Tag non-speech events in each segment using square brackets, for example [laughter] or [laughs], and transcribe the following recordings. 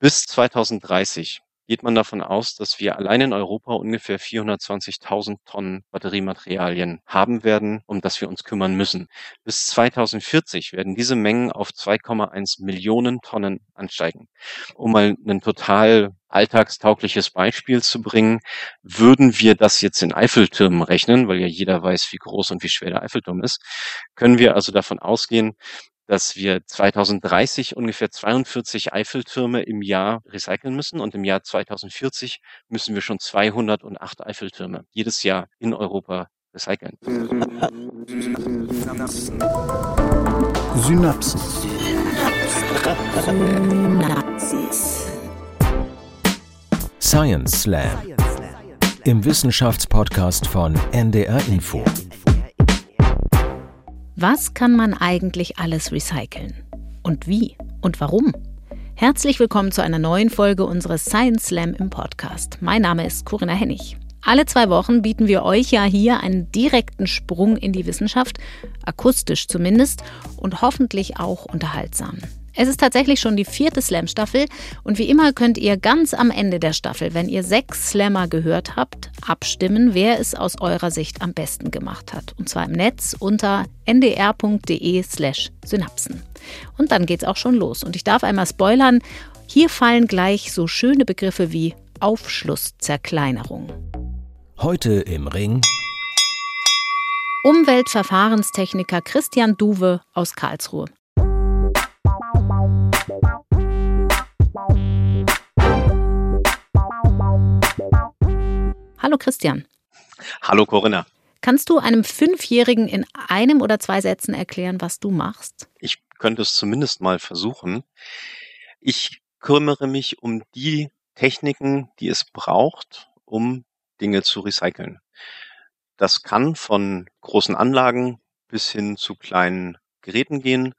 Bis 2030 geht man davon aus, dass wir allein in Europa ungefähr 420.000 Tonnen Batteriematerialien haben werden, um das wir uns kümmern müssen. Bis 2040 werden diese Mengen auf 2,1 Millionen Tonnen ansteigen. Um mal ein total alltagstaugliches Beispiel zu bringen, würden wir das jetzt in Eiffeltürmen rechnen, weil ja jeder weiß, wie groß und wie schwer der Eiffelturm ist, können wir also davon ausgehen, dass wir 2030 ungefähr 42 Eiffeltürme im Jahr recyceln müssen und im Jahr 2040 müssen wir schon 208 Eiffeltürme jedes Jahr in Europa recyceln. Synapsen. Science Slam. Im Wissenschaftspodcast von NDR Info. Was kann man eigentlich alles recyceln? Und wie? Und warum? Herzlich willkommen zu einer neuen Folge unseres Science Slam im Podcast. Mein Name ist Corinna Hennig. Alle zwei Wochen bieten wir euch ja hier einen direkten Sprung in die Wissenschaft, akustisch zumindest, und hoffentlich auch unterhaltsam. Es ist tatsächlich schon die vierte Slam-Staffel und wie immer könnt ihr ganz am Ende der Staffel, wenn ihr sechs Slammer gehört habt, abstimmen, wer es aus eurer Sicht am besten gemacht hat. Und zwar im Netz unter ndr.de/slash synapsen. Und dann geht's auch schon los. Und ich darf einmal spoilern: hier fallen gleich so schöne Begriffe wie Aufschlusszerkleinerung. Heute im Ring. Umweltverfahrenstechniker Christian Duwe aus Karlsruhe. Hallo Christian. Hallo Corinna. Kannst du einem Fünfjährigen in einem oder zwei Sätzen erklären, was du machst? Ich könnte es zumindest mal versuchen. Ich kümmere mich um die Techniken, die es braucht, um Dinge zu recyceln. Das kann von großen Anlagen bis hin zu kleinen Geräten gehen,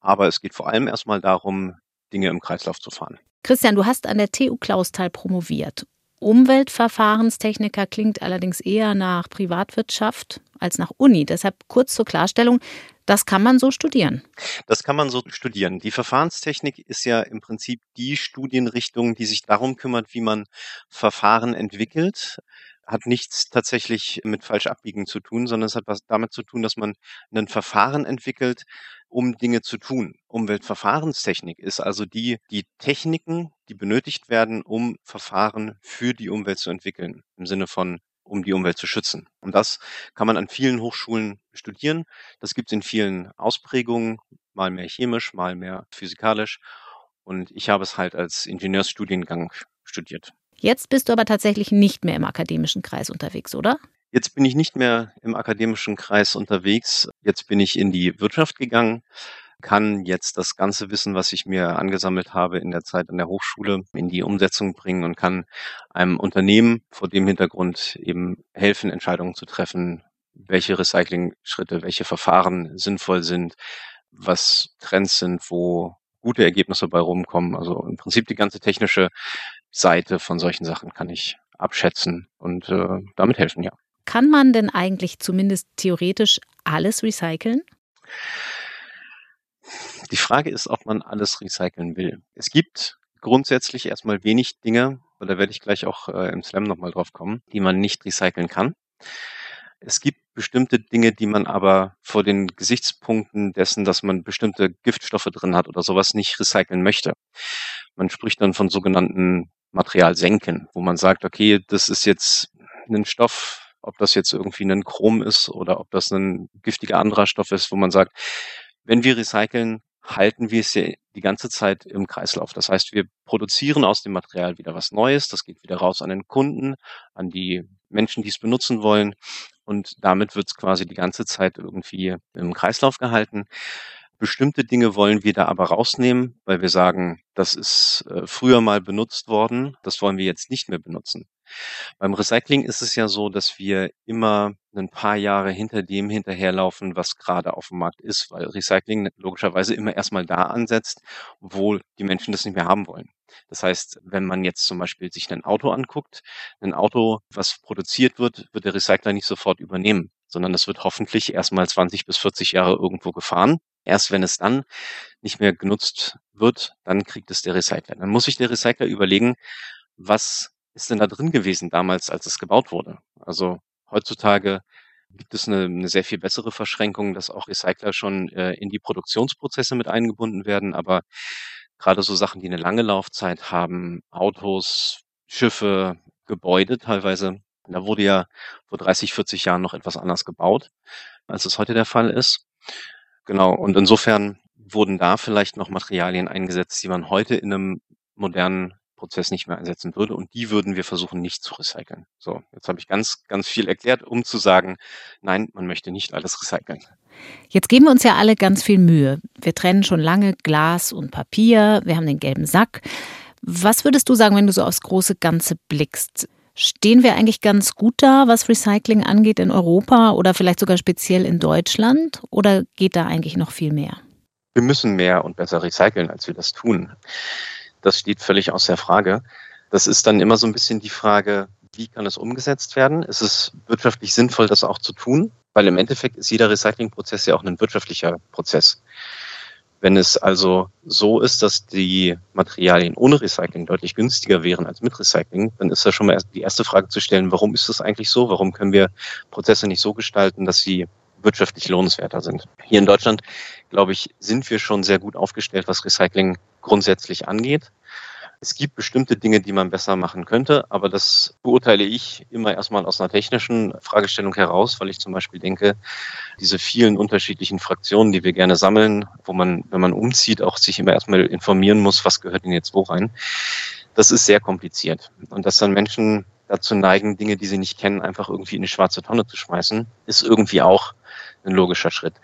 aber es geht vor allem erstmal darum, Dinge im Kreislauf zu fahren. Christian, du hast an der TU Clausthal promoviert Umweltverfahrenstechniker klingt allerdings eher nach Privatwirtschaft als nach Uni. Deshalb kurz zur Klarstellung, das kann man so studieren. Das kann man so studieren. Die Verfahrenstechnik ist ja im Prinzip die Studienrichtung, die sich darum kümmert, wie man Verfahren entwickelt hat nichts tatsächlich mit falsch abbiegen zu tun, sondern es hat was damit zu tun, dass man ein Verfahren entwickelt, um Dinge zu tun. Umweltverfahrenstechnik ist also die, die Techniken, die benötigt werden, um Verfahren für die Umwelt zu entwickeln, im Sinne von um die Umwelt zu schützen. Und das kann man an vielen Hochschulen studieren. Das gibt es in vielen Ausprägungen, mal mehr chemisch, mal mehr physikalisch. Und ich habe es halt als Ingenieursstudiengang studiert. Jetzt bist du aber tatsächlich nicht mehr im akademischen Kreis unterwegs, oder? Jetzt bin ich nicht mehr im akademischen Kreis unterwegs. Jetzt bin ich in die Wirtschaft gegangen, kann jetzt das ganze Wissen, was ich mir angesammelt habe in der Zeit an der Hochschule, in die Umsetzung bringen und kann einem Unternehmen vor dem Hintergrund eben helfen, Entscheidungen zu treffen, welche Recycling-Schritte, welche Verfahren sinnvoll sind, was Trends sind, wo gute Ergebnisse bei rumkommen. Also im Prinzip die ganze technische Seite von solchen Sachen kann ich abschätzen und äh, damit helfen, ja. Kann man denn eigentlich zumindest theoretisch alles recyceln? Die Frage ist, ob man alles recyceln will. Es gibt grundsätzlich erstmal wenig Dinge, und da werde ich gleich auch äh, im Slam nochmal drauf kommen, die man nicht recyceln kann. Es gibt bestimmte Dinge, die man aber vor den Gesichtspunkten dessen, dass man bestimmte Giftstoffe drin hat oder sowas nicht recyceln möchte. Man spricht dann von sogenannten Materialsenken, wo man sagt, okay, das ist jetzt ein Stoff, ob das jetzt irgendwie ein Chrom ist oder ob das ein giftiger anderer Stoff ist, wo man sagt, wenn wir recyceln, halten wir es ja die ganze Zeit im Kreislauf. Das heißt, wir produzieren aus dem Material wieder was Neues, das geht wieder raus an den Kunden, an die Menschen, die es benutzen wollen und damit wird es quasi die ganze Zeit irgendwie im Kreislauf gehalten. Bestimmte Dinge wollen wir da aber rausnehmen, weil wir sagen, das ist äh, früher mal benutzt worden, das wollen wir jetzt nicht mehr benutzen. Beim Recycling ist es ja so, dass wir immer ein paar Jahre hinter dem hinterherlaufen, was gerade auf dem Markt ist, weil Recycling logischerweise immer erstmal da ansetzt, wo die Menschen das nicht mehr haben wollen. Das heißt, wenn man jetzt zum Beispiel sich ein Auto anguckt, ein Auto, was produziert wird, wird der Recycler nicht sofort übernehmen, sondern es wird hoffentlich erstmal 20 bis 40 Jahre irgendwo gefahren. Erst wenn es dann nicht mehr genutzt wird, dann kriegt es der Recycler. Dann muss sich der Recycler überlegen, was ist denn da drin gewesen damals, als es gebaut wurde? Also heutzutage gibt es eine, eine sehr viel bessere Verschränkung, dass auch Recycler schon äh, in die Produktionsprozesse mit eingebunden werden. Aber gerade so Sachen, die eine lange Laufzeit haben, Autos, Schiffe, Gebäude teilweise, da wurde ja vor 30, 40 Jahren noch etwas anders gebaut, als es heute der Fall ist. Genau. Und insofern wurden da vielleicht noch Materialien eingesetzt, die man heute in einem modernen Prozess nicht mehr einsetzen würde. Und die würden wir versuchen nicht zu recyceln. So, jetzt habe ich ganz, ganz viel erklärt, um zu sagen, nein, man möchte nicht alles [laughs] recyceln. Jetzt geben wir uns ja alle ganz viel Mühe. Wir trennen schon lange Glas und Papier. Wir haben den gelben Sack. Was würdest du sagen, wenn du so aufs große Ganze blickst? Stehen wir eigentlich ganz gut da, was Recycling angeht in Europa oder vielleicht sogar speziell in Deutschland? Oder geht da eigentlich noch viel mehr? Wir müssen mehr und besser recyceln, als wir das tun. Das steht völlig außer Frage. Das ist dann immer so ein bisschen die Frage, wie kann es umgesetzt werden? Ist es wirtschaftlich sinnvoll, das auch zu tun? Weil im Endeffekt ist jeder Recyclingprozess ja auch ein wirtschaftlicher Prozess. Wenn es also so ist, dass die Materialien ohne Recycling deutlich günstiger wären als mit Recycling, dann ist da schon mal die erste Frage zu stellen, warum ist das eigentlich so? Warum können wir Prozesse nicht so gestalten, dass sie wirtschaftlich lohnenswerter sind? Hier in Deutschland, glaube ich, sind wir schon sehr gut aufgestellt, was Recycling grundsätzlich angeht. Es gibt bestimmte Dinge, die man besser machen könnte, aber das beurteile ich immer erstmal aus einer technischen Fragestellung heraus, weil ich zum Beispiel denke, diese vielen unterschiedlichen Fraktionen, die wir gerne sammeln, wo man, wenn man umzieht, auch sich immer erstmal informieren muss, was gehört denn jetzt wo rein, das ist sehr kompliziert. Und dass dann Menschen dazu neigen, Dinge, die sie nicht kennen, einfach irgendwie in eine schwarze Tonne zu schmeißen, ist irgendwie auch ein logischer Schritt.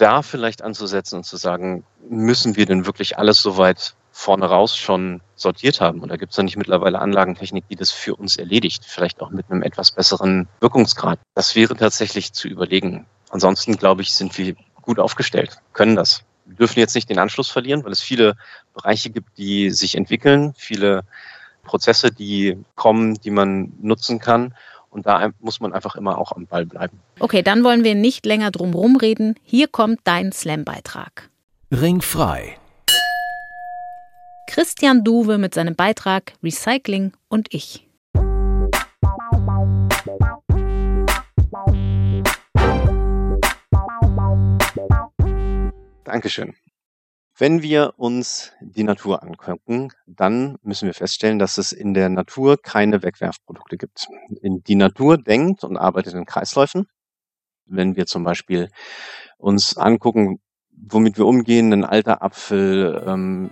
Da vielleicht anzusetzen und zu sagen, müssen wir denn wirklich alles so weit vorne raus schon sortiert haben. Da gibt es dann nicht mittlerweile Anlagentechnik, die das für uns erledigt, vielleicht auch mit einem etwas besseren Wirkungsgrad. Das wäre tatsächlich zu überlegen. Ansonsten, glaube ich, sind wir gut aufgestellt, können das. Wir dürfen jetzt nicht den Anschluss verlieren, weil es viele Bereiche gibt, die sich entwickeln, viele Prozesse, die kommen, die man nutzen kann. Und da muss man einfach immer auch am Ball bleiben. Okay, dann wollen wir nicht länger drum rumreden. Hier kommt dein Slam-Beitrag. Ringfrei Christian Duwe mit seinem Beitrag Recycling und ich. Dankeschön. Wenn wir uns die Natur angucken, dann müssen wir feststellen, dass es in der Natur keine Wegwerfprodukte gibt. Die Natur denkt und arbeitet in Kreisläufen. Wenn wir zum Beispiel uns angucken, womit wir umgehen, ein alter Apfel, ähm,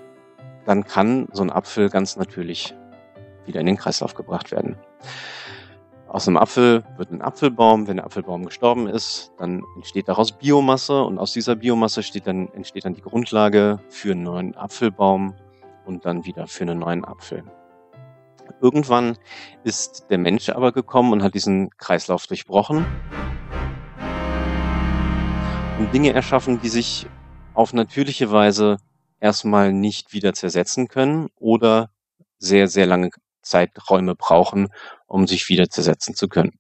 dann kann so ein Apfel ganz natürlich wieder in den Kreislauf gebracht werden. Aus einem Apfel wird ein Apfelbaum. Wenn der Apfelbaum gestorben ist, dann entsteht daraus Biomasse und aus dieser Biomasse dann, entsteht dann die Grundlage für einen neuen Apfelbaum und dann wieder für einen neuen Apfel. Irgendwann ist der Mensch aber gekommen und hat diesen Kreislauf durchbrochen und Dinge erschaffen, die sich auf natürliche Weise erstmal nicht wieder zersetzen können oder sehr, sehr lange Zeiträume brauchen, um sich wieder zersetzen zu können.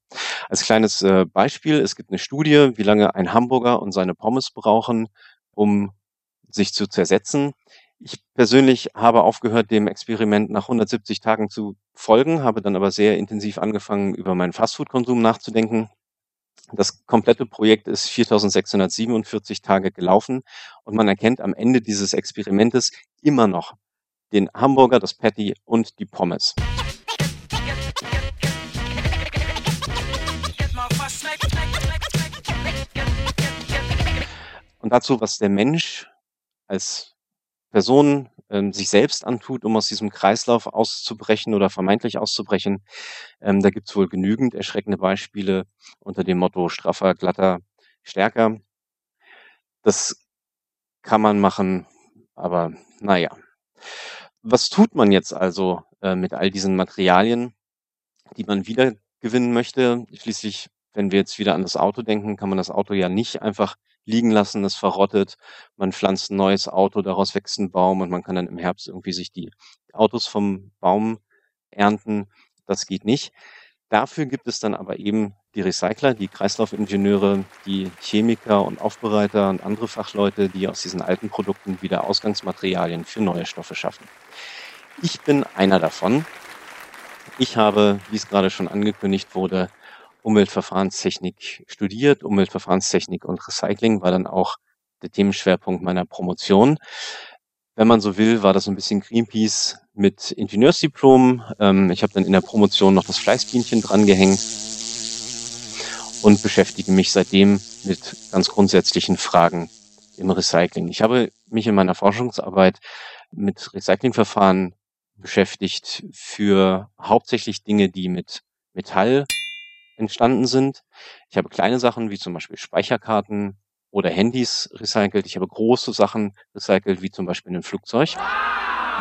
Als kleines äh, Beispiel, es gibt eine Studie, wie lange ein Hamburger und seine Pommes brauchen, um sich zu zersetzen. Ich persönlich habe aufgehört, dem Experiment nach 170 Tagen zu folgen, habe dann aber sehr intensiv angefangen, über meinen Fastfood-Konsum nachzudenken das komplette Projekt ist 4647 Tage gelaufen und man erkennt am Ende dieses Experimentes immer noch den Hamburger, das Patty und die Pommes. Und dazu, was der Mensch als Person ähm, sich selbst antut, um aus diesem Kreislauf auszubrechen oder vermeintlich auszubrechen. Ähm, da gibt es wohl genügend erschreckende Beispiele unter dem Motto straffer, glatter, stärker. Das kann man machen, aber naja. Was tut man jetzt also äh, mit all diesen Materialien, die man wiedergewinnen möchte? Schließlich, wenn wir jetzt wieder an das Auto denken, kann man das Auto ja nicht einfach liegen lassen, es verrottet, man pflanzt ein neues Auto, daraus wächst ein Baum und man kann dann im Herbst irgendwie sich die Autos vom Baum ernten. Das geht nicht. Dafür gibt es dann aber eben die Recycler, die Kreislaufingenieure, die Chemiker und Aufbereiter und andere Fachleute, die aus diesen alten Produkten wieder Ausgangsmaterialien für neue Stoffe schaffen. Ich bin einer davon. Ich habe, wie es gerade schon angekündigt wurde, Umweltverfahrenstechnik studiert. Umweltverfahrenstechnik und Recycling war dann auch der Themenschwerpunkt meiner Promotion. Wenn man so will, war das ein bisschen Greenpeace mit Ingenieursdiplom. Ähm, ich habe dann in der Promotion noch das Fleißbienchen drangehängt und beschäftige mich seitdem mit ganz grundsätzlichen Fragen im Recycling. Ich habe mich in meiner Forschungsarbeit mit Recyclingverfahren beschäftigt für hauptsächlich Dinge, die mit Metall entstanden sind. Ich habe kleine Sachen wie zum Beispiel Speicherkarten oder Handys recycelt. Ich habe große Sachen recycelt, wie zum Beispiel ein Flugzeug.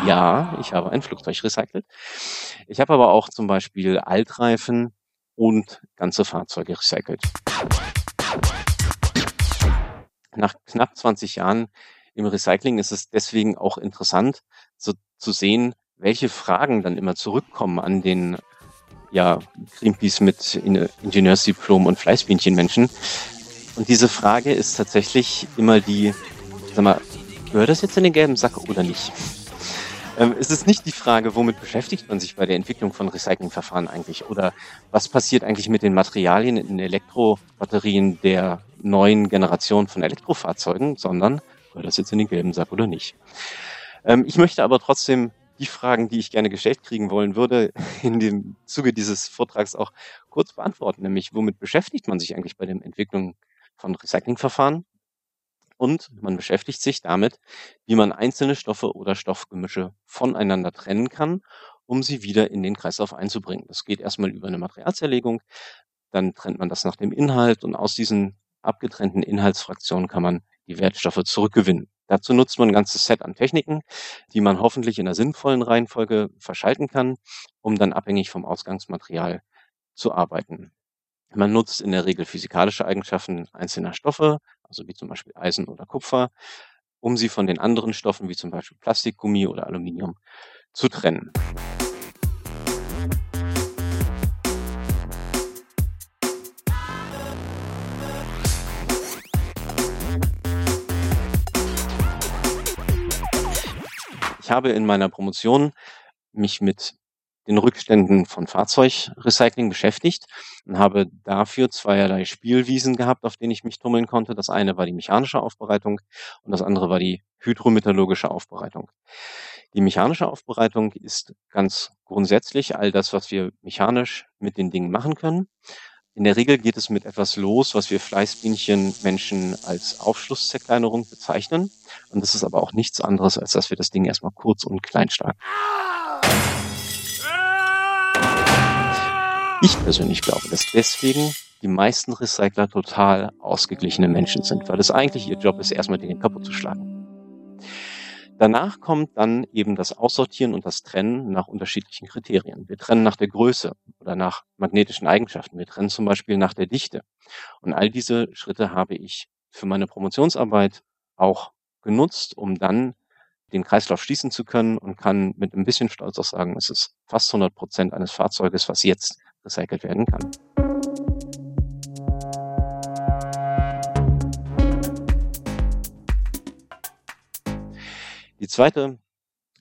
Ja, ich habe ein Flugzeug recycelt. Ich habe aber auch zum Beispiel Altreifen und ganze Fahrzeuge recycelt. Nach knapp 20 Jahren im Recycling ist es deswegen auch interessant, so zu sehen, welche Fragen dann immer zurückkommen an den ja, Greenpeace mit Ingenieursdiplom und Fleißbienchenmenschen. Und diese Frage ist tatsächlich immer die, sag mal, gehört das jetzt in den gelben Sack oder nicht? Ähm, es ist nicht die Frage, womit beschäftigt man sich bei der Entwicklung von Recyclingverfahren eigentlich oder was passiert eigentlich mit den Materialien in Elektrobatterien der neuen Generation von Elektrofahrzeugen, sondern gehört das jetzt in den gelben Sack oder nicht? Ähm, ich möchte aber trotzdem die Fragen, die ich gerne gestellt kriegen wollen würde, [laughs] in dem Zuge dieses Vortrags auch kurz beantworten, nämlich womit beschäftigt man sich eigentlich bei der Entwicklung von Recyclingverfahren? Und man beschäftigt sich damit, wie man einzelne Stoffe oder Stoffgemische voneinander trennen kann, um sie wieder in den Kreislauf einzubringen. Das geht erstmal über eine Materialzerlegung, dann trennt man das nach dem Inhalt und aus diesen abgetrennten Inhaltsfraktionen kann man die Wertstoffe zurückgewinnen. Dazu nutzt man ein ganzes Set an Techniken, die man hoffentlich in einer sinnvollen Reihenfolge verschalten kann, um dann abhängig vom Ausgangsmaterial zu arbeiten. Man nutzt in der Regel physikalische Eigenschaften einzelner Stoffe, also wie zum Beispiel Eisen oder Kupfer, um sie von den anderen Stoffen wie zum Beispiel Plastik, Gummi oder Aluminium zu trennen. Ich habe in meiner Promotion mich mit den Rückständen von Fahrzeugrecycling beschäftigt und habe dafür zweierlei Spielwiesen gehabt, auf denen ich mich tummeln konnte. Das eine war die mechanische Aufbereitung und das andere war die hydrometallurgische Aufbereitung. Die mechanische Aufbereitung ist ganz grundsätzlich all das, was wir mechanisch mit den Dingen machen können. In der Regel geht es mit etwas los, was wir Fleißbienchen Menschen als Aufschlusszerkleinerung bezeichnen. Und das ist aber auch nichts anderes, als dass wir das Ding erstmal kurz und klein schlagen. Ich persönlich glaube, dass deswegen die meisten Recycler total ausgeglichene Menschen sind, weil es eigentlich ihr Job ist, erstmal den kaputt zu schlagen. Danach kommt dann eben das Aussortieren und das Trennen nach unterschiedlichen Kriterien. Wir trennen nach der Größe oder nach magnetischen Eigenschaften. Wir trennen zum Beispiel nach der Dichte. Und all diese Schritte habe ich für meine Promotionsarbeit auch genutzt, um dann den Kreislauf schließen zu können und kann mit ein bisschen Stolz auch sagen, es ist fast 100 Prozent eines Fahrzeuges, was jetzt recycelt werden kann. Die zweite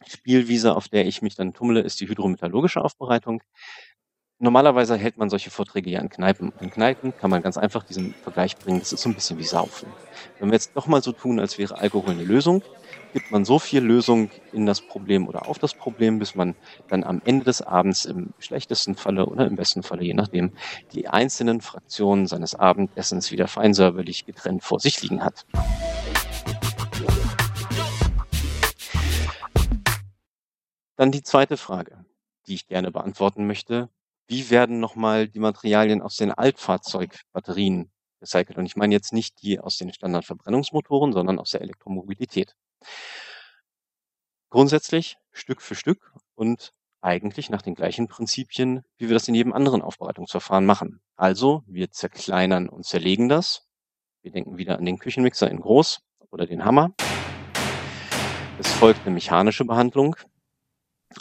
Spielwiese, auf der ich mich dann tummle, ist die hydrometallurgische Aufbereitung. Normalerweise hält man solche Vorträge ja in Kneipen. In Kneipen kann man ganz einfach diesen Vergleich bringen. Das ist so ein bisschen wie Saufen. Wenn wir jetzt doch mal so tun, als wäre Alkohol eine Lösung, gibt man so viel Lösung in das Problem oder auf das Problem, bis man dann am Ende des Abends im schlechtesten Falle oder im besten Falle, je nachdem, die einzelnen Fraktionen seines Abendessens wieder feinsäuberlich getrennt vor sich liegen hat. Dann die zweite Frage, die ich gerne beantworten möchte. Wie werden nochmal die Materialien aus den Altfahrzeugbatterien recycelt? Und ich meine jetzt nicht die aus den Standardverbrennungsmotoren, sondern aus der Elektromobilität. Grundsätzlich Stück für Stück und eigentlich nach den gleichen Prinzipien, wie wir das in jedem anderen Aufbereitungsverfahren machen. Also wir zerkleinern und zerlegen das. Wir denken wieder an den Küchenmixer in groß oder den Hammer. Es folgt eine mechanische Behandlung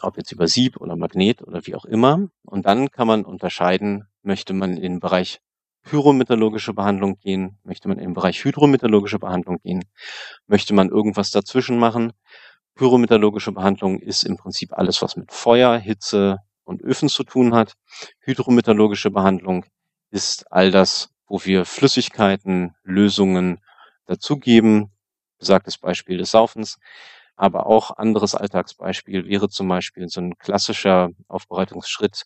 ob jetzt über Sieb oder Magnet oder wie auch immer. Und dann kann man unterscheiden, möchte man in den Bereich pyrometallurgische Behandlung gehen? Möchte man im Bereich hydrometallurgische Behandlung gehen? Möchte man irgendwas dazwischen machen? Pyrometallurgische Behandlung ist im Prinzip alles, was mit Feuer, Hitze und Öfen zu tun hat. Hydrometallurgische Behandlung ist all das, wo wir Flüssigkeiten, Lösungen dazugeben. Besagtes Beispiel des Saufens. Aber auch anderes Alltagsbeispiel wäre zum Beispiel so ein klassischer Aufbereitungsschritt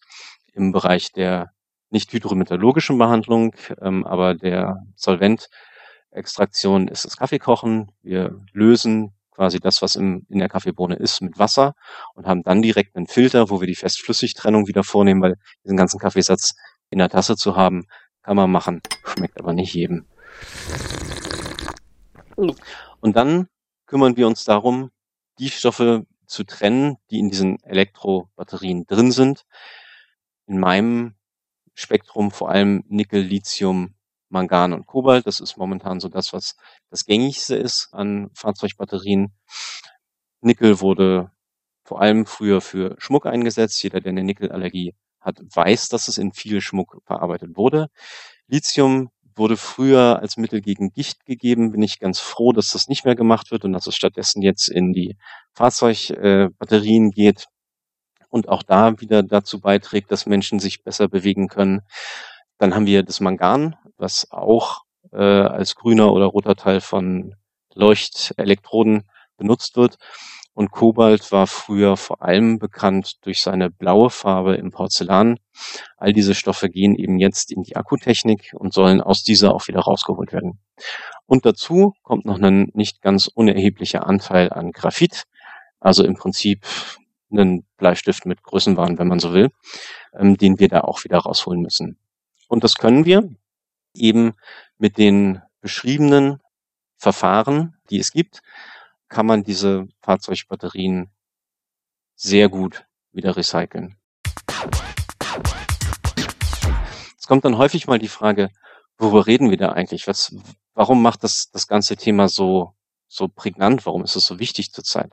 im Bereich der nicht hydrometallurgischen Behandlung, ähm, aber der Solventextraktion ist das Kaffeekochen. Wir lösen quasi das, was im, in der Kaffeebohne ist, mit Wasser und haben dann direkt einen Filter, wo wir die Fest-Flüssig-Trennung wieder vornehmen, weil diesen ganzen Kaffeesatz in der Tasse zu haben, kann man machen, schmeckt aber nicht jedem. Und dann kümmern wir uns darum, die Stoffe zu trennen, die in diesen Elektrobatterien drin sind. In meinem Spektrum vor allem Nickel, Lithium, Mangan und Kobalt. Das ist momentan so das, was das gängigste ist an Fahrzeugbatterien. Nickel wurde vor allem früher für Schmuck eingesetzt. Jeder, der eine Nickelallergie hat, weiß, dass es in viel Schmuck verarbeitet wurde. Lithium wurde früher als Mittel gegen Gicht gegeben. Bin ich ganz froh, dass das nicht mehr gemacht wird und dass es stattdessen jetzt in die Fahrzeugbatterien geht und auch da wieder dazu beiträgt, dass Menschen sich besser bewegen können. Dann haben wir das Mangan, was auch äh, als grüner oder roter Teil von Leuchtelektroden benutzt wird. Und Kobalt war früher vor allem bekannt durch seine blaue Farbe im Porzellan. All diese Stoffe gehen eben jetzt in die Akkutechnik und sollen aus dieser auch wieder rausgeholt werden. Und dazu kommt noch ein nicht ganz unerheblicher Anteil an Graphit, also im Prinzip einen Bleistift mit Größenwahn, wenn man so will, ähm, den wir da auch wieder rausholen müssen. Und das können wir eben mit den beschriebenen Verfahren, die es gibt, kann man diese Fahrzeugbatterien sehr gut wieder recyceln. Es kommt dann häufig mal die Frage, worüber reden wir da eigentlich? Was, warum macht das, das ganze Thema so, so prägnant? Warum ist es so wichtig zurzeit?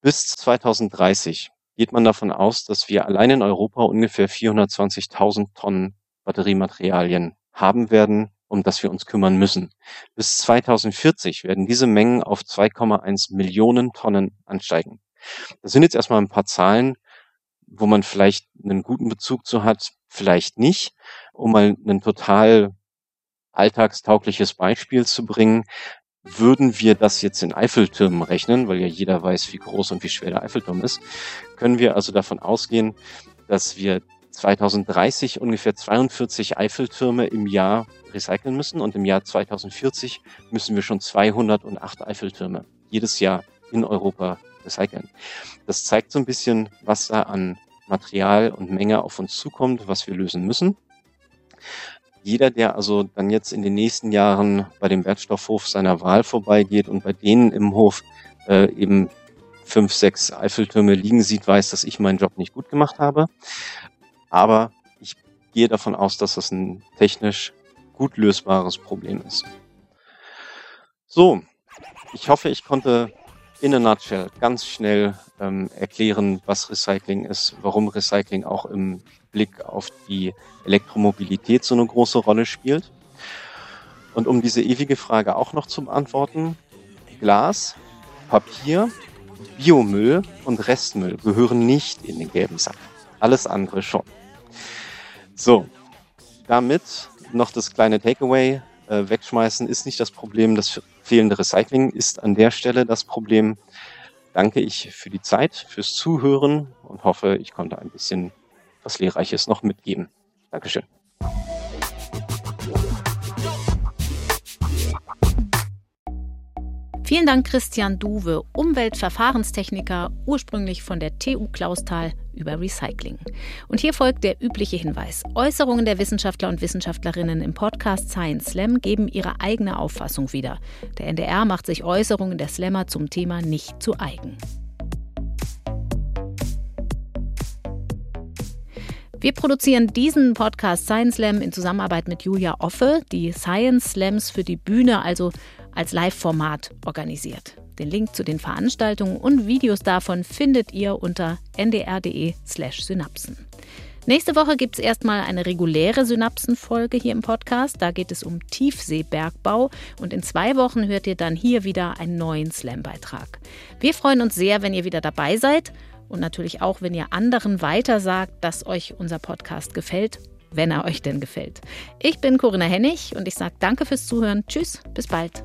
Bis 2030 geht man davon aus, dass wir allein in Europa ungefähr 420.000 Tonnen Batteriematerialien haben werden, um das wir uns kümmern müssen. Bis 2040 werden diese Mengen auf 2,1 Millionen Tonnen ansteigen. Das sind jetzt erstmal ein paar Zahlen, wo man vielleicht einen guten Bezug zu hat, vielleicht nicht. Um mal ein total alltagstaugliches Beispiel zu bringen, würden wir das jetzt in Eiffeltürmen rechnen, weil ja jeder weiß, wie groß und wie schwer der Eiffelturm ist, können wir also davon ausgehen, dass wir 2030 ungefähr 42 Eiffeltürme im Jahr recyceln müssen und im Jahr 2040 müssen wir schon 208 Eiffeltürme jedes Jahr in Europa recyceln. Das zeigt so ein bisschen, was da an Material und Menge auf uns zukommt, was wir lösen müssen. Jeder, der also dann jetzt in den nächsten Jahren bei dem Wertstoffhof seiner Wahl vorbeigeht und bei denen im Hof äh, eben fünf, sechs Eiffeltürme liegen sieht, weiß, dass ich meinen Job nicht gut gemacht habe. Aber ich gehe davon aus, dass das ein technisch gut lösbares Problem ist. So, ich hoffe, ich konnte in a nutshell ganz schnell ähm, erklären, was Recycling ist, warum Recycling auch im Blick auf die Elektromobilität so eine große Rolle spielt. Und um diese ewige Frage auch noch zu beantworten, Glas, Papier, Biomüll und Restmüll gehören nicht in den gelben Sack. Alles andere schon. So, damit noch das kleine Takeaway. Äh, wegschmeißen ist nicht das Problem, das fehlende Recycling ist an der Stelle das Problem. Danke ich für die Zeit, fürs Zuhören und hoffe, ich konnte ein bisschen was Lehrreiches noch mitgeben. Dankeschön. Vielen Dank, Christian Duwe, Umweltverfahrenstechniker, ursprünglich von der TU Clausthal über Recycling. Und hier folgt der übliche Hinweis. Äußerungen der Wissenschaftler und Wissenschaftlerinnen im Podcast Science Slam geben ihre eigene Auffassung wieder. Der NDR macht sich Äußerungen der Slammer zum Thema nicht zu eigen. Wir produzieren diesen Podcast Science Slam in Zusammenarbeit mit Julia Offe, die Science Slams für die Bühne, also als Live-Format organisiert. Den Link zu den Veranstaltungen und Videos davon findet ihr unter ndr.de/synapsen. Nächste Woche gibt es erstmal eine reguläre Synapsenfolge hier im Podcast. Da geht es um Tiefseebergbau. Und in zwei Wochen hört ihr dann hier wieder einen neuen Slam-Beitrag. Wir freuen uns sehr, wenn ihr wieder dabei seid. Und natürlich auch, wenn ihr anderen weitersagt, dass euch unser Podcast gefällt, wenn er euch denn gefällt. Ich bin Corinna Hennig und ich sage danke fürs Zuhören. Tschüss, bis bald.